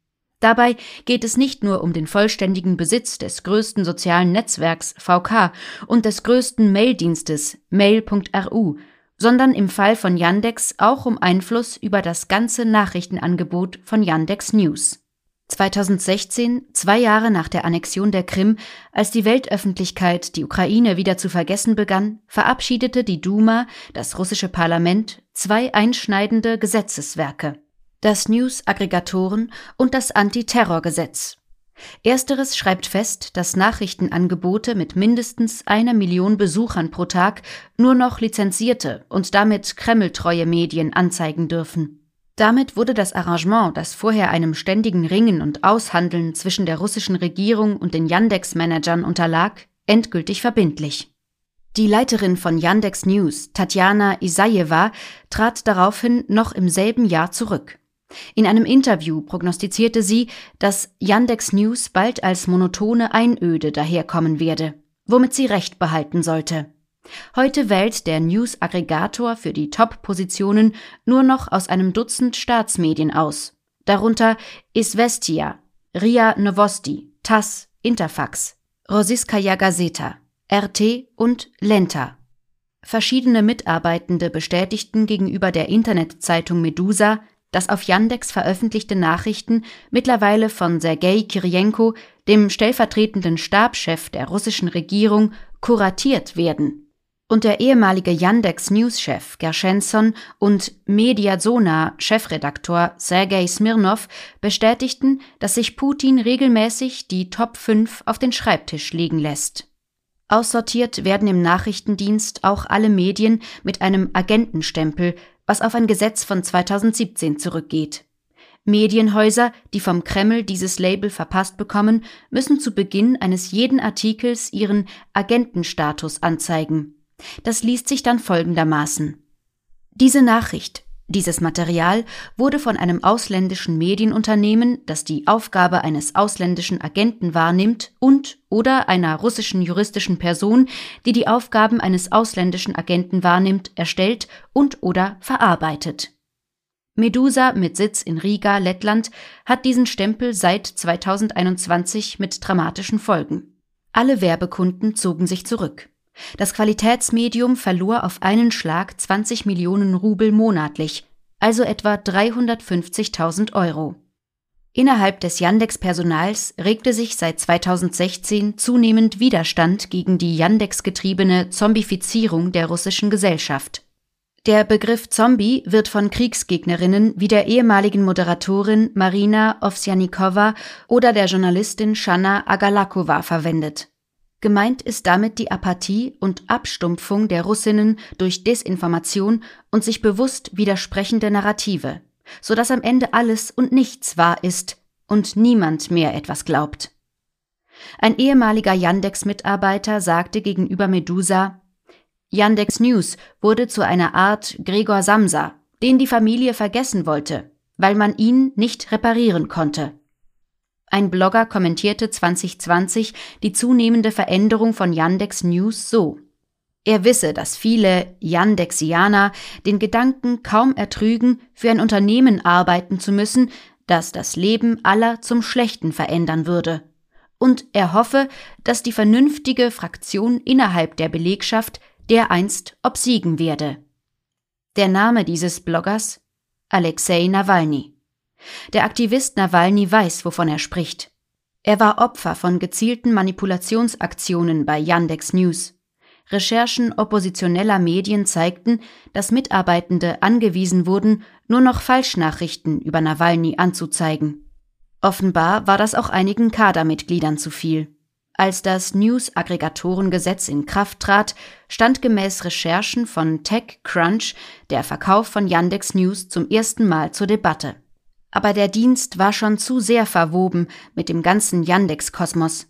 S2: Dabei geht es nicht nur um den vollständigen Besitz des größten sozialen Netzwerks VK und des größten Maildienstes mail.ru, sondern im Fall von Yandex auch um Einfluss über das ganze Nachrichtenangebot von Yandex News. 2016, zwei Jahre nach der Annexion der Krim, als die Weltöffentlichkeit die Ukraine wieder zu vergessen begann, verabschiedete die Duma, das russische Parlament, zwei einschneidende Gesetzeswerke. Das News-Aggregatoren und das Antiterrorgesetz. Ersteres schreibt fest, dass Nachrichtenangebote mit mindestens einer Million Besuchern pro Tag nur noch lizenzierte und damit kremltreue Medien anzeigen dürfen. Damit wurde das Arrangement, das vorher einem ständigen Ringen und Aushandeln zwischen der russischen Regierung und den Yandex-Managern unterlag, endgültig verbindlich. Die Leiterin von Yandex News, Tatjana Isajewa, trat daraufhin noch im selben Jahr zurück. In einem Interview prognostizierte sie, dass Yandex News bald als monotone Einöde daherkommen werde, womit sie recht behalten sollte. Heute wählt der News-Aggregator für die Top-Positionen nur noch aus einem Dutzend Staatsmedien aus, darunter Isvestia, RIA Novosti, TASS, Interfax, Rossiskaya Gazeta, RT und Lenta. Verschiedene Mitarbeitende bestätigten gegenüber der Internetzeitung Medusa, dass auf Yandex veröffentlichte Nachrichten mittlerweile von Sergei Kirienko, dem stellvertretenden Stabschef der russischen Regierung, kuratiert werden und der ehemalige Yandex News-Chef Gershenson und Mediazona-Chefredaktor Sergei Smirnov bestätigten, dass sich Putin regelmäßig die Top 5 auf den Schreibtisch legen lässt. Aussortiert werden im Nachrichtendienst auch alle Medien mit einem Agentenstempel, was auf ein Gesetz von 2017 zurückgeht. Medienhäuser, die vom Kreml dieses Label verpasst bekommen, müssen zu Beginn eines jeden Artikels ihren Agentenstatus anzeigen. Das liest sich dann folgendermaßen. Diese Nachricht, dieses Material wurde von einem ausländischen Medienunternehmen, das die Aufgabe eines ausländischen Agenten wahrnimmt, und oder einer russischen juristischen Person, die die Aufgaben eines ausländischen Agenten wahrnimmt, erstellt und oder verarbeitet. Medusa mit Sitz in Riga, Lettland, hat diesen Stempel seit 2021 mit dramatischen Folgen. Alle Werbekunden zogen sich zurück. Das Qualitätsmedium verlor auf einen Schlag 20 Millionen Rubel monatlich, also etwa 350.000 Euro. Innerhalb des Yandex-Personals regte sich seit 2016 zunehmend Widerstand gegen die Yandex-getriebene Zombifizierung der russischen Gesellschaft. Der Begriff Zombie wird von Kriegsgegnerinnen wie der ehemaligen Moderatorin Marina Ovsjanikova oder der Journalistin Shanna Agalakova verwendet. Gemeint ist damit die Apathie und Abstumpfung der Russinnen durch Desinformation und sich bewusst widersprechende Narrative, so dass am Ende alles und nichts wahr ist und niemand mehr etwas glaubt. Ein ehemaliger Yandex-Mitarbeiter sagte gegenüber Medusa, Yandex News wurde zu einer Art Gregor Samsa, den die Familie vergessen wollte, weil man ihn nicht reparieren konnte. Ein Blogger kommentierte 2020 die zunehmende Veränderung von Yandex News so. Er wisse, dass viele Yandexianer den Gedanken kaum ertrügen, für ein Unternehmen arbeiten zu müssen, das das Leben aller zum Schlechten verändern würde. Und er hoffe, dass die vernünftige Fraktion innerhalb der Belegschaft dereinst obsiegen werde. Der Name dieses Bloggers Alexei Nawalny. Der Aktivist Nawalny weiß, wovon er spricht. Er war Opfer von gezielten Manipulationsaktionen bei Yandex News. Recherchen oppositioneller Medien zeigten, dass Mitarbeitende angewiesen wurden, nur noch Falschnachrichten über Nawalny anzuzeigen. Offenbar war das auch einigen Kadermitgliedern zu viel. Als das News-Aggregatorengesetz in Kraft trat, stand gemäß Recherchen von TechCrunch der Verkauf von Yandex News zum ersten Mal zur Debatte. Aber der Dienst war schon zu sehr verwoben mit dem ganzen Yandex-Kosmos.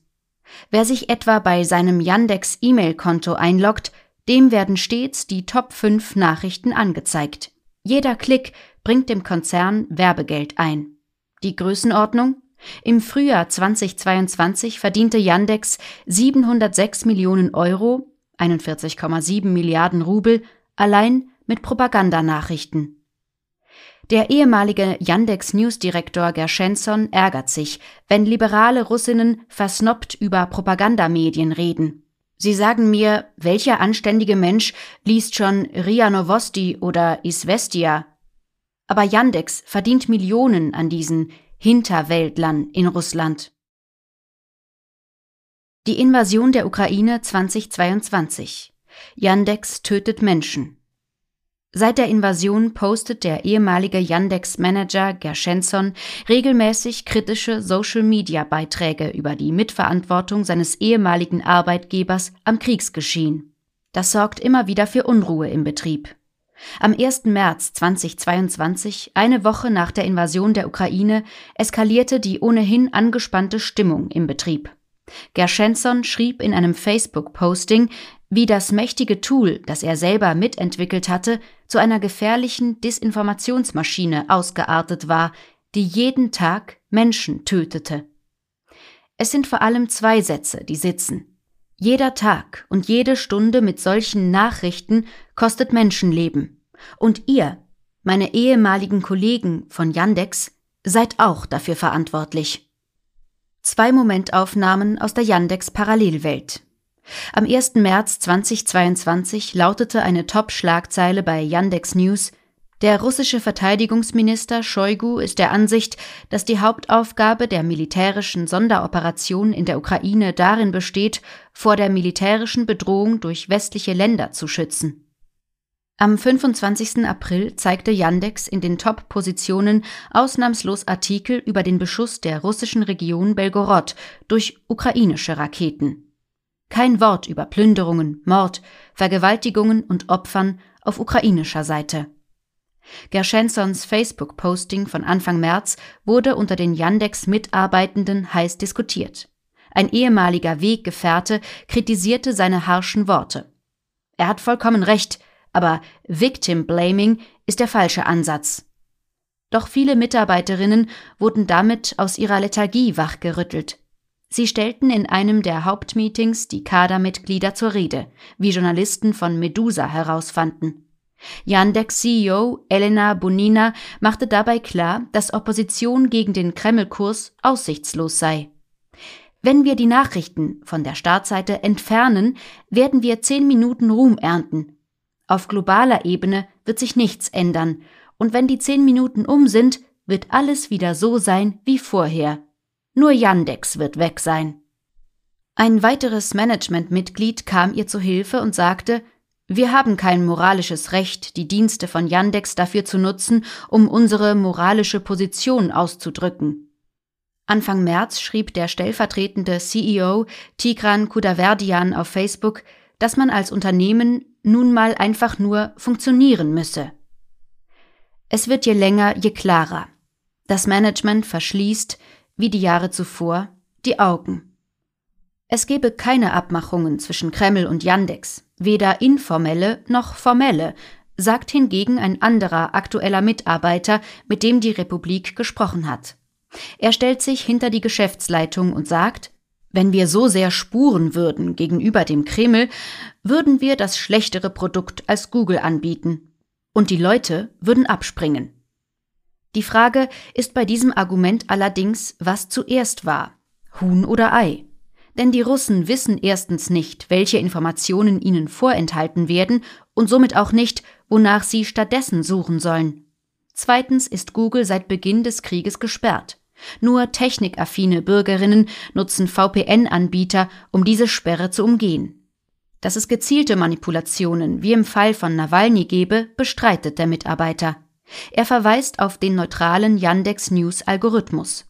S2: Wer sich etwa bei seinem Yandex-E-Mail-Konto einloggt, dem werden stets die Top 5 Nachrichten angezeigt. Jeder Klick bringt dem Konzern Werbegeld ein. Die Größenordnung? Im Frühjahr 2022 verdiente Yandex 706 Millionen Euro, 41,7 Milliarden Rubel, allein mit Propagandanachrichten. Der ehemalige Yandex News-Direktor Gershensson ärgert sich, wenn liberale Russinnen versnoppt über Propagandamedien reden. Sie sagen mir, welcher anständige Mensch liest schon RIA Novosti oder Isvestia? Aber Yandex verdient Millionen an diesen Hinterwäldlern in Russland. Die Invasion der Ukraine 2022. Yandex tötet Menschen. Seit der Invasion postet der ehemalige Yandex-Manager Gershensson regelmäßig kritische Social-Media-Beiträge über die Mitverantwortung seines ehemaligen Arbeitgebers am Kriegsgeschehen. Das sorgt immer wieder für Unruhe im Betrieb. Am 1. März 2022, eine Woche nach der Invasion der Ukraine, eskalierte die ohnehin angespannte Stimmung im Betrieb. Gershensson schrieb in einem Facebook-Posting, wie das mächtige Tool, das er selber mitentwickelt hatte, zu einer gefährlichen Desinformationsmaschine ausgeartet war, die jeden Tag Menschen tötete. Es sind vor allem zwei Sätze, die sitzen. Jeder Tag und jede Stunde mit solchen Nachrichten kostet Menschenleben. Und ihr, meine ehemaligen Kollegen von Yandex, seid auch dafür verantwortlich. Zwei Momentaufnahmen aus der Yandex Parallelwelt. Am 1. März 2022 lautete eine Top-Schlagzeile bei Yandex News Der russische Verteidigungsminister Shoigu ist der Ansicht, dass die Hauptaufgabe der militärischen Sonderoperation in der Ukraine darin besteht, vor der militärischen Bedrohung durch westliche Länder zu schützen. Am 25. April zeigte Yandex in den Top-Positionen ausnahmslos Artikel über den Beschuss der russischen Region Belgorod durch ukrainische Raketen. Kein Wort über Plünderungen, Mord, Vergewaltigungen und Opfern auf ukrainischer Seite. Gershensons Facebook-Posting von Anfang März wurde unter den Yandex-Mitarbeitenden heiß diskutiert. Ein ehemaliger Weggefährte kritisierte seine harschen Worte. Er hat vollkommen recht, aber Victim Blaming ist der falsche Ansatz. Doch viele Mitarbeiterinnen wurden damit aus ihrer Lethargie wachgerüttelt. Sie stellten in einem der Hauptmeetings die Kadermitglieder zur Rede, wie Journalisten von Medusa herausfanden. Yandex-CEO Elena Bonina machte dabei klar, dass Opposition gegen den Kreml-Kurs aussichtslos sei. Wenn wir die Nachrichten von der Startseite entfernen, werden wir zehn Minuten Ruhm ernten. Auf globaler Ebene wird sich nichts ändern, und wenn die zehn Minuten um sind, wird alles wieder so sein wie vorher. Nur Yandex wird weg sein. Ein weiteres Managementmitglied kam ihr zu Hilfe und sagte, wir haben kein moralisches Recht, die Dienste von Yandex dafür zu nutzen, um unsere moralische Position auszudrücken. Anfang März schrieb der stellvertretende CEO Tigran Kudaverdian auf Facebook, dass man als Unternehmen nun mal einfach nur funktionieren müsse. Es wird je länger, je klarer. Das Management verschließt, wie die Jahre zuvor, die Augen. Es gebe keine Abmachungen zwischen Kreml und Yandex, weder informelle noch formelle, sagt hingegen ein anderer aktueller Mitarbeiter, mit dem die Republik gesprochen hat. Er stellt sich hinter die Geschäftsleitung und sagt, wenn wir so sehr spuren würden gegenüber dem Kreml, würden wir das schlechtere Produkt als Google anbieten. Und die Leute würden abspringen. Die Frage ist bei diesem Argument allerdings, was zuerst war, Huhn oder Ei. Denn die Russen wissen erstens nicht, welche Informationen ihnen vorenthalten werden und somit auch nicht, wonach sie stattdessen suchen sollen. Zweitens ist Google seit Beginn des Krieges gesperrt. Nur technikaffine Bürgerinnen nutzen VPN-Anbieter, um diese Sperre zu umgehen. Dass es gezielte Manipulationen wie im Fall von Nawalny gebe, bestreitet der Mitarbeiter. Er verweist auf den neutralen Yandex News Algorithmus.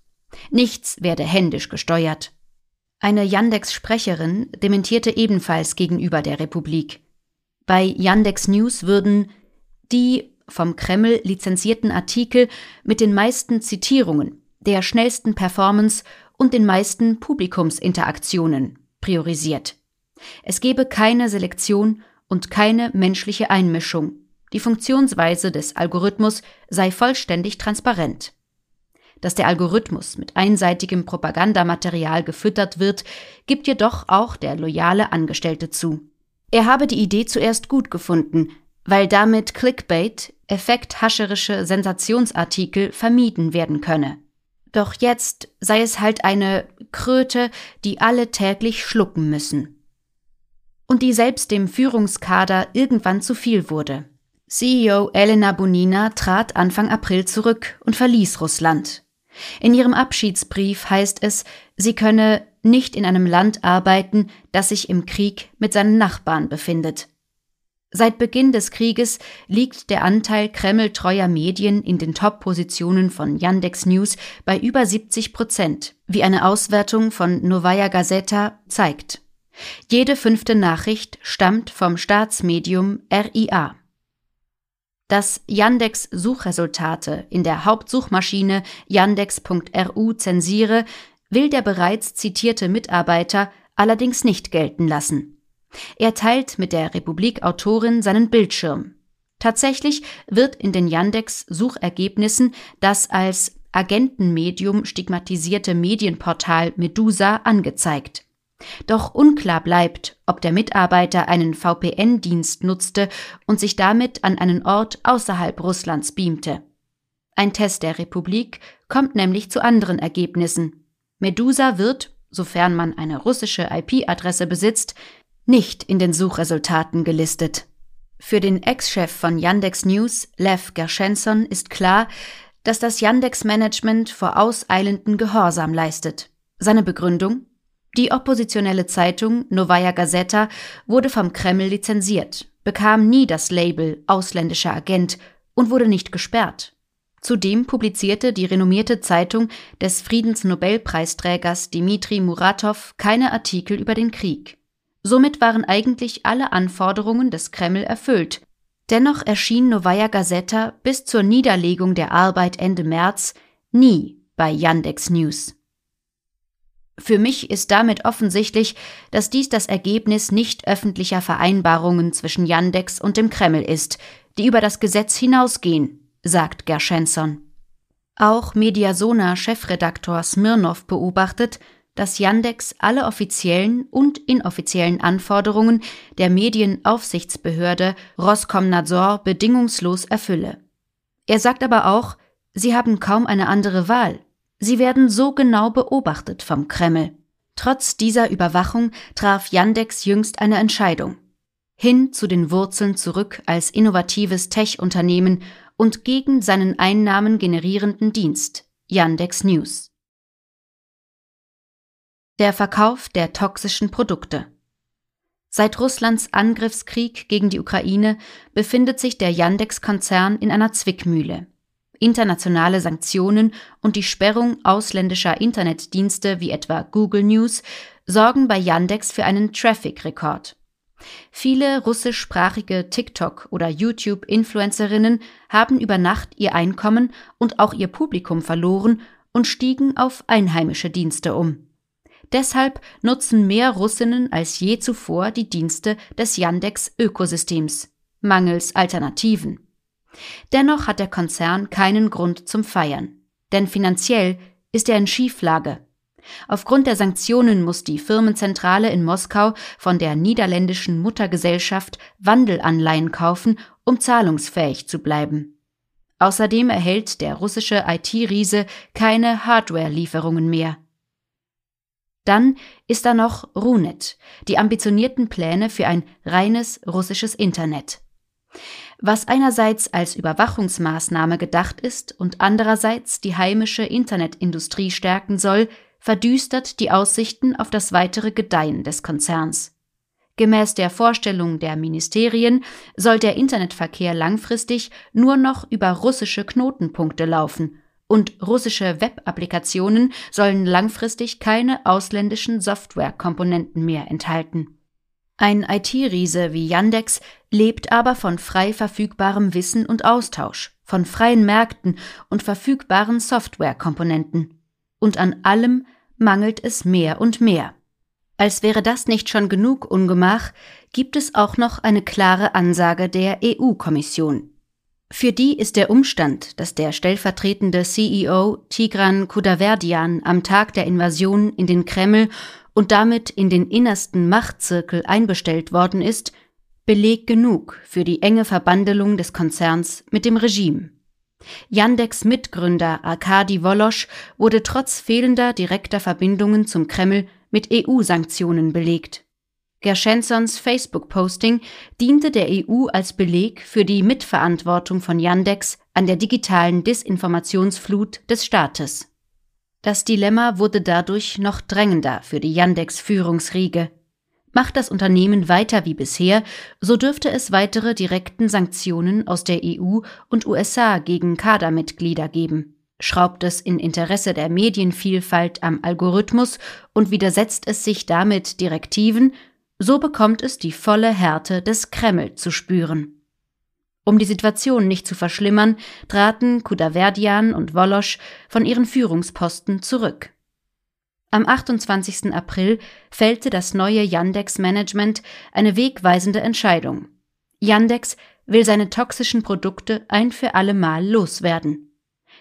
S2: Nichts werde händisch gesteuert. Eine Yandex-Sprecherin dementierte ebenfalls gegenüber der Republik. Bei Yandex News würden die vom Kreml lizenzierten Artikel mit den meisten Zitierungen, der schnellsten Performance und den meisten Publikumsinteraktionen priorisiert. Es gebe keine Selektion und keine menschliche Einmischung. Die Funktionsweise des Algorithmus sei vollständig transparent. Dass der Algorithmus mit einseitigem Propagandamaterial gefüttert wird, gibt jedoch auch der loyale Angestellte zu. Er habe die Idee zuerst gut gefunden, weil damit Clickbait, effekthascherische Sensationsartikel vermieden werden könne. Doch jetzt sei es halt eine Kröte, die alle täglich schlucken müssen. Und die selbst dem Führungskader irgendwann zu viel wurde. CEO Elena Bonina trat Anfang April zurück und verließ Russland. In ihrem Abschiedsbrief heißt es, sie könne nicht in einem Land arbeiten, das sich im Krieg mit seinen Nachbarn befindet. Seit Beginn des Krieges liegt der Anteil kremltreuer Medien in den Top-Positionen von Yandex News bei über 70 Prozent, wie eine Auswertung von Novaya Gazeta zeigt. Jede fünfte Nachricht stammt vom Staatsmedium RIA. Dass Yandex Suchresultate in der Hauptsuchmaschine yandex.ru zensiere, will der bereits zitierte Mitarbeiter allerdings nicht gelten lassen. Er teilt mit der Republik-Autorin seinen Bildschirm. Tatsächlich wird in den Yandex-Suchergebnissen das als Agentenmedium stigmatisierte Medienportal Medusa angezeigt. Doch unklar bleibt, ob der Mitarbeiter einen VPN-Dienst nutzte und sich damit an einen Ort außerhalb Russlands beamte. Ein Test der Republik kommt nämlich zu anderen Ergebnissen. Medusa wird, sofern man eine russische IP-Adresse besitzt, nicht in den Suchresultaten gelistet. Für den Ex-Chef von Yandex News, Lev Gershensson, ist klar, dass das Yandex-Management vor auseilenden Gehorsam leistet. Seine Begründung? Die oppositionelle Zeitung Novaya Gazeta wurde vom Kreml lizenziert, bekam nie das Label ausländischer Agent und wurde nicht gesperrt. Zudem publizierte die renommierte Zeitung des Friedensnobelpreisträgers Dmitri Muratov keine Artikel über den Krieg. Somit waren eigentlich alle Anforderungen des Kreml erfüllt. Dennoch erschien Novaya Gazeta bis zur Niederlegung der Arbeit Ende März nie bei Yandex News. Für mich ist damit offensichtlich, dass dies das Ergebnis nicht öffentlicher Vereinbarungen zwischen Yandex und dem Kreml ist, die über das Gesetz hinausgehen, sagt Gershensson. Auch Mediasona-Chefredaktor Smirnov beobachtet, dass Yandex alle offiziellen und inoffiziellen Anforderungen der Medienaufsichtsbehörde Roskomnadzor bedingungslos erfülle. Er sagt aber auch, sie haben kaum eine andere Wahl. Sie werden so genau beobachtet vom Kreml. Trotz dieser Überwachung traf Yandex jüngst eine Entscheidung. Hin zu den Wurzeln zurück als innovatives Tech-Unternehmen und gegen seinen Einnahmen generierenden Dienst, Yandex News der Verkauf der toxischen Produkte. Seit Russlands Angriffskrieg gegen die Ukraine befindet sich der Yandex-Konzern in einer Zwickmühle. Internationale Sanktionen und die Sperrung ausländischer Internetdienste wie etwa Google News sorgen bei Yandex für einen Traffic-Rekord. Viele russischsprachige TikTok- oder YouTube-Influencerinnen haben über Nacht ihr Einkommen und auch ihr Publikum verloren und stiegen auf einheimische Dienste um. Deshalb nutzen mehr Russinnen als je zuvor die Dienste des Yandex-Ökosystems, mangels Alternativen. Dennoch hat der Konzern keinen Grund zum Feiern, denn finanziell ist er in Schieflage. Aufgrund der Sanktionen muss die Firmenzentrale in Moskau von der niederländischen Muttergesellschaft Wandelanleihen kaufen, um zahlungsfähig zu bleiben. Außerdem erhält der russische IT-Riese keine Hardware-Lieferungen mehr. Dann ist da noch Runet, die ambitionierten Pläne für ein reines russisches Internet. Was einerseits als Überwachungsmaßnahme gedacht ist und andererseits die heimische Internetindustrie stärken soll, verdüstert die Aussichten auf das weitere Gedeihen des Konzerns. Gemäß der Vorstellung der Ministerien soll der Internetverkehr langfristig nur noch über russische Knotenpunkte laufen und russische Web-Applikationen sollen langfristig keine ausländischen Softwarekomponenten mehr enthalten. Ein IT-Riese wie Yandex lebt aber von frei verfügbarem Wissen und Austausch, von freien Märkten und verfügbaren Softwarekomponenten. Und an allem mangelt es mehr und mehr. Als wäre das nicht schon genug Ungemach, gibt es auch noch eine klare Ansage der EU-Kommission. Für die ist der Umstand, dass der stellvertretende CEO Tigran Kudaverdian am Tag der Invasion in den Kreml und damit in den innersten Machtzirkel einbestellt worden ist, Beleg genug für die enge Verbandelung des Konzerns mit dem Regime. Yandex Mitgründer Arkadi Wolosch wurde trotz fehlender direkter Verbindungen zum Kreml mit EU-Sanktionen belegt. Gershensons Facebook-Posting diente der EU als Beleg für die Mitverantwortung von Yandex an der digitalen Disinformationsflut des Staates. Das Dilemma wurde dadurch noch drängender für die Yandex-Führungsriege. Macht das Unternehmen weiter wie bisher, so dürfte es weitere direkten Sanktionen aus der EU und USA gegen Kadermitglieder geben. Schraubt es in Interesse der Medienvielfalt am Algorithmus und widersetzt es sich damit Direktiven, so bekommt es die volle Härte des Kreml zu spüren. Um die Situation nicht zu verschlimmern, traten Kudaverdian und Wolosch von ihren Führungsposten zurück. Am 28. April fällte das neue Yandex-Management eine wegweisende Entscheidung. Yandex will seine toxischen Produkte ein für alle Mal loswerden.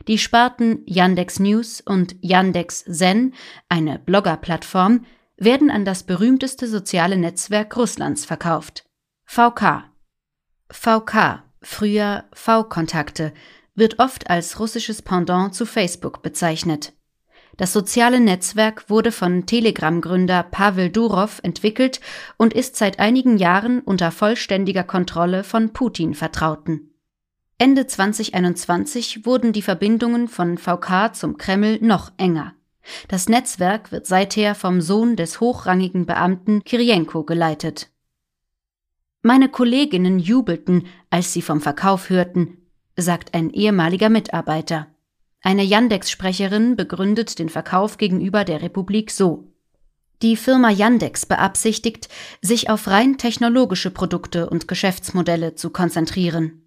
S2: Die Sparten Yandex News und Yandex Zen, eine Blogger-Plattform, werden an das berühmteste soziale Netzwerk Russlands verkauft. VK. VK früher V-Kontakte, wird oft als russisches Pendant zu Facebook bezeichnet. Das soziale Netzwerk wurde von Telegram-Gründer Pavel Durov entwickelt und ist seit einigen Jahren unter vollständiger Kontrolle von Putin vertrauten. Ende 2021 wurden die Verbindungen von VK zum Kreml noch enger. Das Netzwerk wird seither vom Sohn des hochrangigen Beamten Kirienko geleitet. Meine Kolleginnen jubelten, als sie vom Verkauf hörten, sagt ein ehemaliger Mitarbeiter. Eine Yandex-Sprecherin begründet den Verkauf gegenüber der Republik so. Die Firma Yandex beabsichtigt, sich auf rein technologische Produkte und Geschäftsmodelle zu konzentrieren.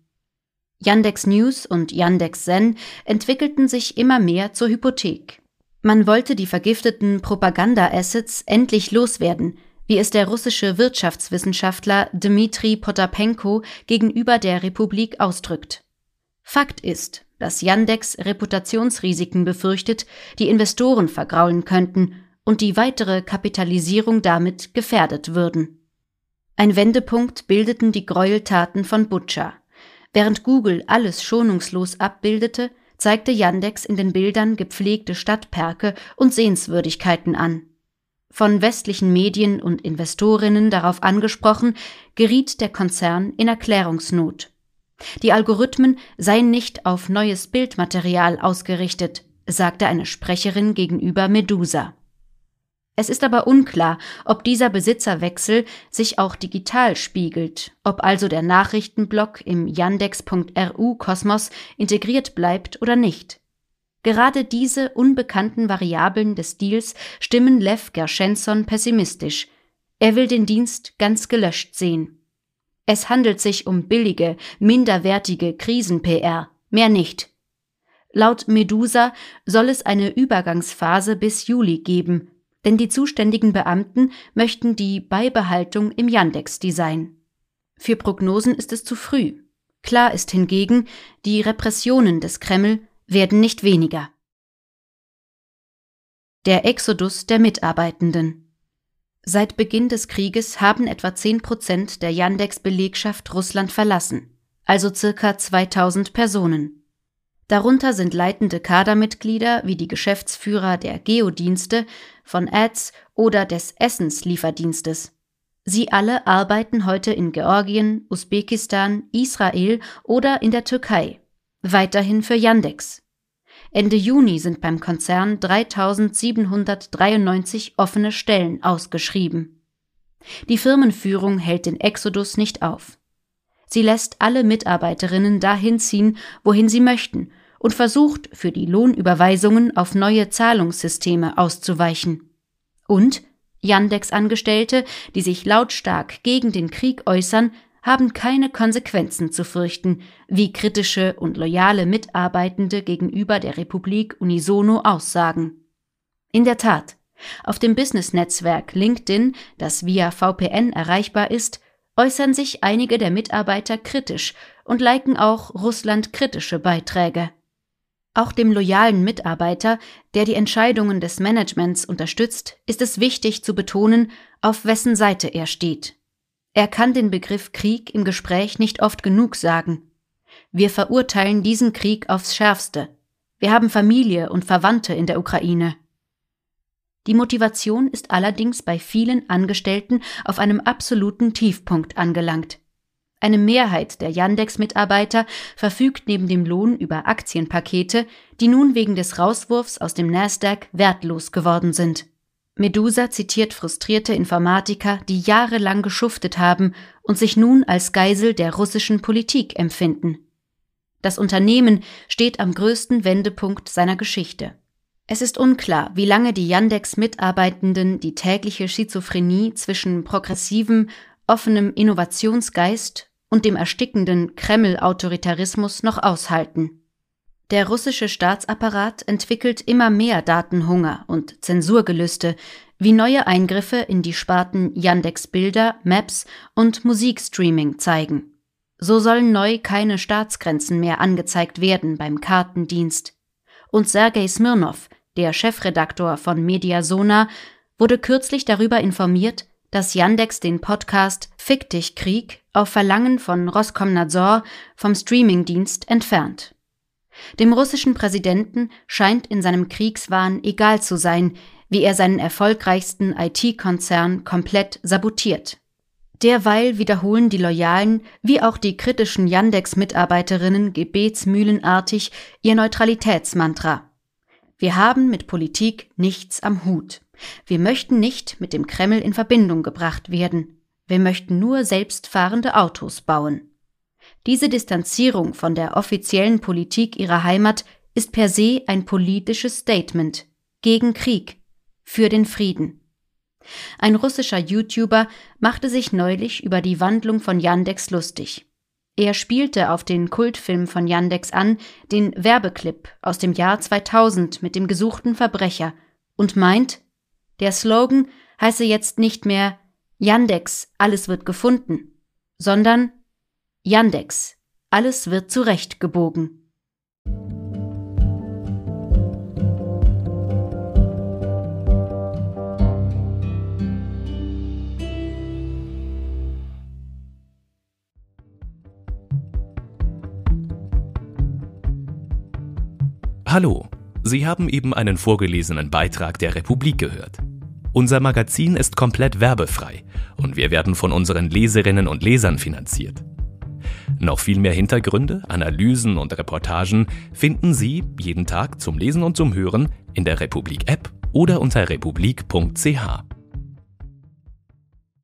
S2: Yandex News und Yandex Zen entwickelten sich immer mehr zur Hypothek. Man wollte die vergifteten Propaganda-Assets endlich loswerden, wie es der russische Wirtschaftswissenschaftler Dmitri Potapenko gegenüber der Republik ausdrückt. Fakt ist, dass Yandex Reputationsrisiken befürchtet, die Investoren vergraulen könnten und die weitere Kapitalisierung damit gefährdet würden. Ein Wendepunkt bildeten die Gräueltaten von Butcher. Während Google alles schonungslos abbildete, zeigte Yandex in den Bildern gepflegte Stadtperke und Sehenswürdigkeiten an. Von westlichen Medien und Investorinnen darauf angesprochen, geriet der Konzern in Erklärungsnot. Die Algorithmen seien nicht auf neues Bildmaterial ausgerichtet, sagte eine Sprecherin gegenüber Medusa. Es ist aber unklar, ob dieser Besitzerwechsel sich auch digital spiegelt, ob also der Nachrichtenblock im Yandex.ru Kosmos integriert bleibt oder nicht. Gerade diese unbekannten Variablen des Deals stimmen Lev Gershenson pessimistisch. Er will den Dienst ganz gelöscht sehen. Es handelt sich um billige, minderwertige Krisen-PR, mehr nicht. Laut Medusa soll es eine Übergangsphase bis Juli geben, denn die zuständigen Beamten möchten die Beibehaltung im Yandex-Design. Für Prognosen ist es zu früh. Klar ist hingegen, die Repressionen des Kreml werden nicht weniger. Der Exodus der Mitarbeitenden Seit Beginn des Krieges haben etwa 10 Prozent der Yandex-Belegschaft Russland verlassen, also circa 2000 Personen. Darunter sind leitende Kadermitglieder wie die Geschäftsführer der Geodienste, von Ads oder des Essenslieferdienstes. Sie alle arbeiten heute in Georgien, Usbekistan, Israel oder in der Türkei, weiterhin für Yandex. Ende Juni sind beim Konzern 3793 offene Stellen ausgeschrieben. Die Firmenführung hält den Exodus nicht auf. Sie lässt alle Mitarbeiterinnen dahin ziehen, wohin sie möchten und versucht, für die Lohnüberweisungen auf neue Zahlungssysteme auszuweichen. Und Yandex-Angestellte, die sich lautstark gegen den Krieg äußern, haben keine Konsequenzen zu fürchten, wie kritische und loyale Mitarbeitende gegenüber der Republik unisono aussagen. In der Tat, auf dem Business-Netzwerk LinkedIn, das via VPN erreichbar ist, äußern sich einige der Mitarbeiter kritisch und liken auch russlandkritische Beiträge. Auch dem loyalen Mitarbeiter, der die Entscheidungen des Managements unterstützt, ist es wichtig zu betonen, auf wessen Seite er steht. Er kann den Begriff Krieg im Gespräch nicht oft genug sagen. Wir verurteilen diesen Krieg aufs schärfste. Wir haben Familie und Verwandte in der Ukraine. Die Motivation ist allerdings bei vielen Angestellten auf einem absoluten Tiefpunkt angelangt. Eine Mehrheit der Yandex-Mitarbeiter verfügt neben dem Lohn über Aktienpakete, die nun wegen des Rauswurfs aus dem Nasdaq wertlos geworden sind. Medusa zitiert frustrierte Informatiker, die jahrelang geschuftet haben und sich nun als Geisel der russischen Politik empfinden. Das Unternehmen steht am größten Wendepunkt seiner Geschichte. Es ist unklar, wie lange die Yandex-Mitarbeitenden die tägliche Schizophrenie zwischen progressivem, offenem Innovationsgeist und dem erstickenden Kreml-Autoritarismus noch aushalten. Der russische Staatsapparat entwickelt immer mehr Datenhunger und Zensurgelüste, wie neue Eingriffe in die Sparten Yandex Bilder, Maps und Musikstreaming zeigen. So sollen neu keine Staatsgrenzen mehr angezeigt werden beim Kartendienst. Und Sergei Smirnov, der Chefredaktor von Mediasona, wurde kürzlich darüber informiert, dass Yandex den Podcast Fick dich Krieg auf Verlangen von Roskomnadzor vom Streamingdienst entfernt. Dem russischen Präsidenten scheint in seinem Kriegswahn egal zu sein, wie er seinen erfolgreichsten IT-Konzern komplett sabotiert. Derweil wiederholen die loyalen wie auch die kritischen Yandex-Mitarbeiterinnen gebetsmühlenartig ihr Neutralitätsmantra. Wir haben mit Politik nichts am Hut. Wir möchten nicht mit dem Kreml in Verbindung gebracht werden. Wir möchten nur selbstfahrende Autos bauen. Diese Distanzierung von der offiziellen Politik ihrer Heimat ist per se ein politisches Statement gegen Krieg, für den Frieden. Ein russischer YouTuber machte sich neulich über die Wandlung von Yandex lustig. Er spielte auf den Kultfilm von Yandex an, den Werbeclip aus dem Jahr 2000 mit dem gesuchten Verbrecher und meint, der Slogan heiße jetzt nicht mehr Yandex, alles wird gefunden, sondern Yandex, alles wird zurechtgebogen.
S1: Hallo, Sie haben eben einen vorgelesenen Beitrag der Republik gehört. Unser Magazin ist komplett werbefrei und wir werden von unseren Leserinnen und Lesern finanziert. Noch viel mehr Hintergründe, Analysen und Reportagen finden Sie jeden Tag zum Lesen und zum Hören in der Republik App oder unter republik.ch.